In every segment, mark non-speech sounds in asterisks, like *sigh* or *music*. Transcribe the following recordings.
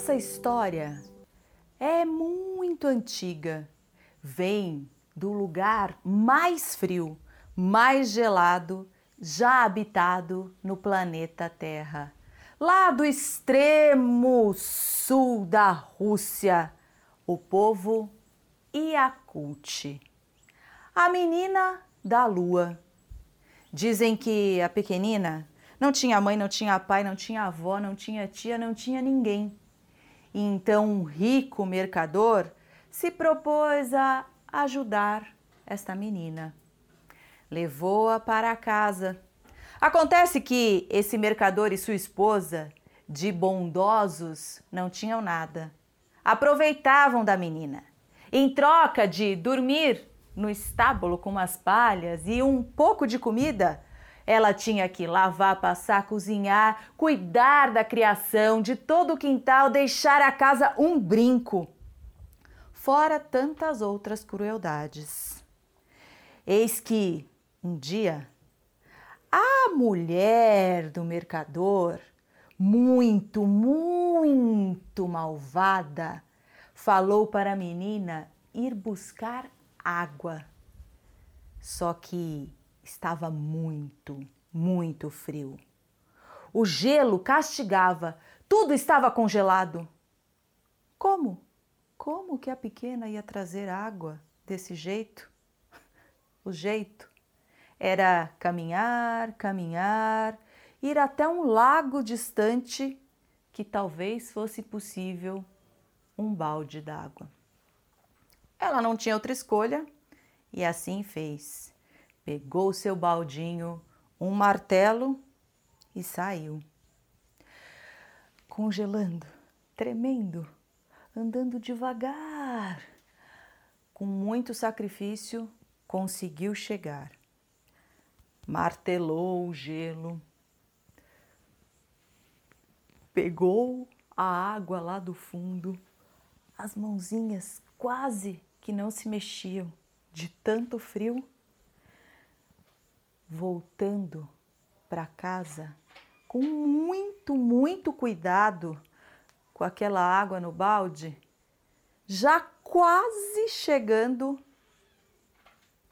Essa história é muito antiga. Vem do lugar mais frio, mais gelado já habitado no planeta Terra. Lá do extremo sul da Rússia, o povo Yakult. A menina da lua. Dizem que a pequenina não tinha mãe, não tinha pai, não tinha avó, não tinha tia, não tinha ninguém. Então um rico mercador se propôs a ajudar esta menina. Levou-a para casa. Acontece que esse mercador e sua esposa, de bondosos, não tinham nada. Aproveitavam da menina. Em troca de dormir no estábulo com umas palhas e um pouco de comida, ela tinha que lavar, passar, cozinhar, cuidar da criação, de todo o quintal, deixar a casa um brinco. Fora tantas outras crueldades. Eis que, um dia, a mulher do mercador, muito, muito malvada, falou para a menina ir buscar água. Só que estava muito, muito frio. O gelo castigava, tudo estava congelado. Como? Como que a pequena ia trazer água desse jeito? *laughs* O jeito era caminhar, caminhar, ir até um lago distante que talvez fosse possível um balde d'água. Ela não tinha outra escolha e assim fez pegou seu baldinho, um martelo e saiu. Congelando, tremendo, andando devagar. Com muito sacrifício, conseguiu chegar. Martelou o gelo, pegou a água lá do fundo, as mãozinhas quase que não se mexiam de tanto frio voltando para casa com muito, muito cuidado com aquela água no balde, já quase chegando,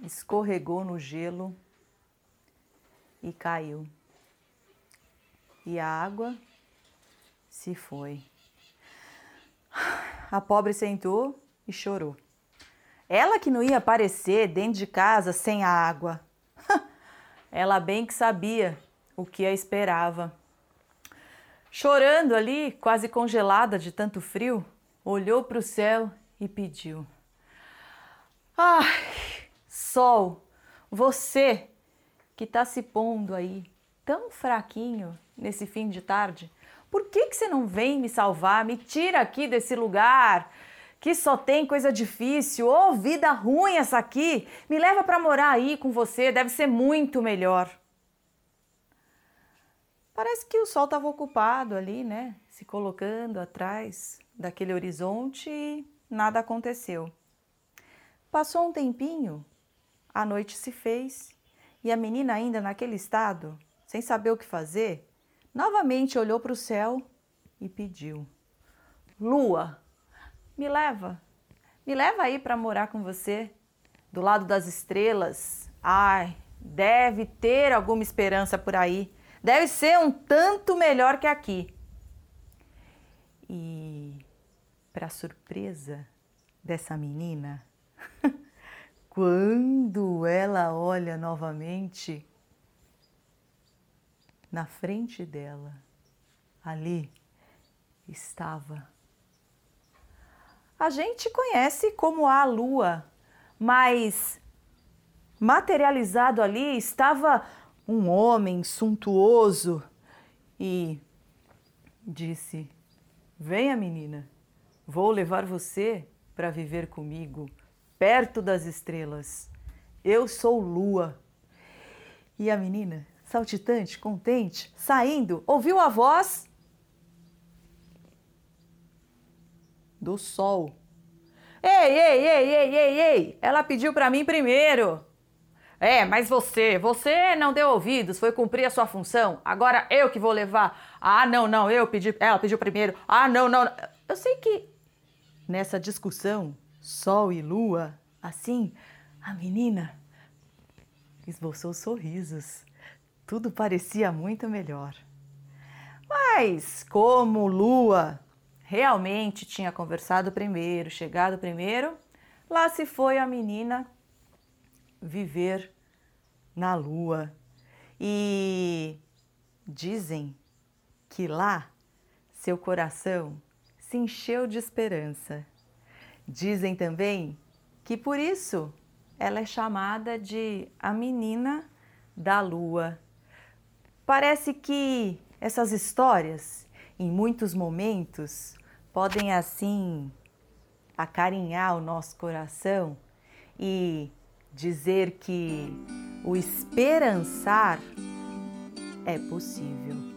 escorregou no gelo e caiu. E a água se foi. A pobre sentou e chorou. Ela que não ia aparecer dentro de casa sem a água. Ela bem que sabia o que a esperava. Chorando ali, quase congelada de tanto frio, olhou para o céu e pediu: Ai, sol, você que está se pondo aí tão fraquinho nesse fim de tarde, por que, que você não vem me salvar, me tira aqui desse lugar? Que só tem coisa difícil, ou oh, vida ruim essa aqui, me leva para morar aí com você, deve ser muito melhor. Parece que o sol estava ocupado ali, né? Se colocando atrás daquele horizonte e nada aconteceu. Passou um tempinho, a noite se fez e a menina, ainda naquele estado, sem saber o que fazer, novamente olhou para o céu e pediu: Lua, me leva, me leva aí para morar com você, do lado das estrelas. Ai, deve ter alguma esperança por aí. Deve ser um tanto melhor que aqui. E, para surpresa dessa menina, *laughs* quando ela olha novamente, na frente dela, ali estava a gente conhece como a lua, mas materializado ali estava um homem suntuoso e disse: Venha, menina, vou levar você para viver comigo, perto das estrelas. Eu sou lua. E a menina, saltitante, contente, saindo, ouviu a voz do sol. Ei, ei, ei, ei, ei, ei! Ela pediu para mim primeiro. É, mas você, você não deu ouvidos, foi cumprir a sua função. Agora eu que vou levar. Ah, não, não, eu pedi, ela pediu primeiro. Ah, não, não. Eu sei que nessa discussão, sol e lua, assim, a menina esboçou sorrisos. Tudo parecia muito melhor. Mas como lua realmente tinha conversado primeiro, chegado primeiro, lá se foi a menina viver na lua. E dizem que lá seu coração se encheu de esperança. Dizem também que por isso ela é chamada de a menina da lua. Parece que essas histórias, em muitos momentos, podem assim acarinhar o nosso coração e dizer que o esperançar é possível.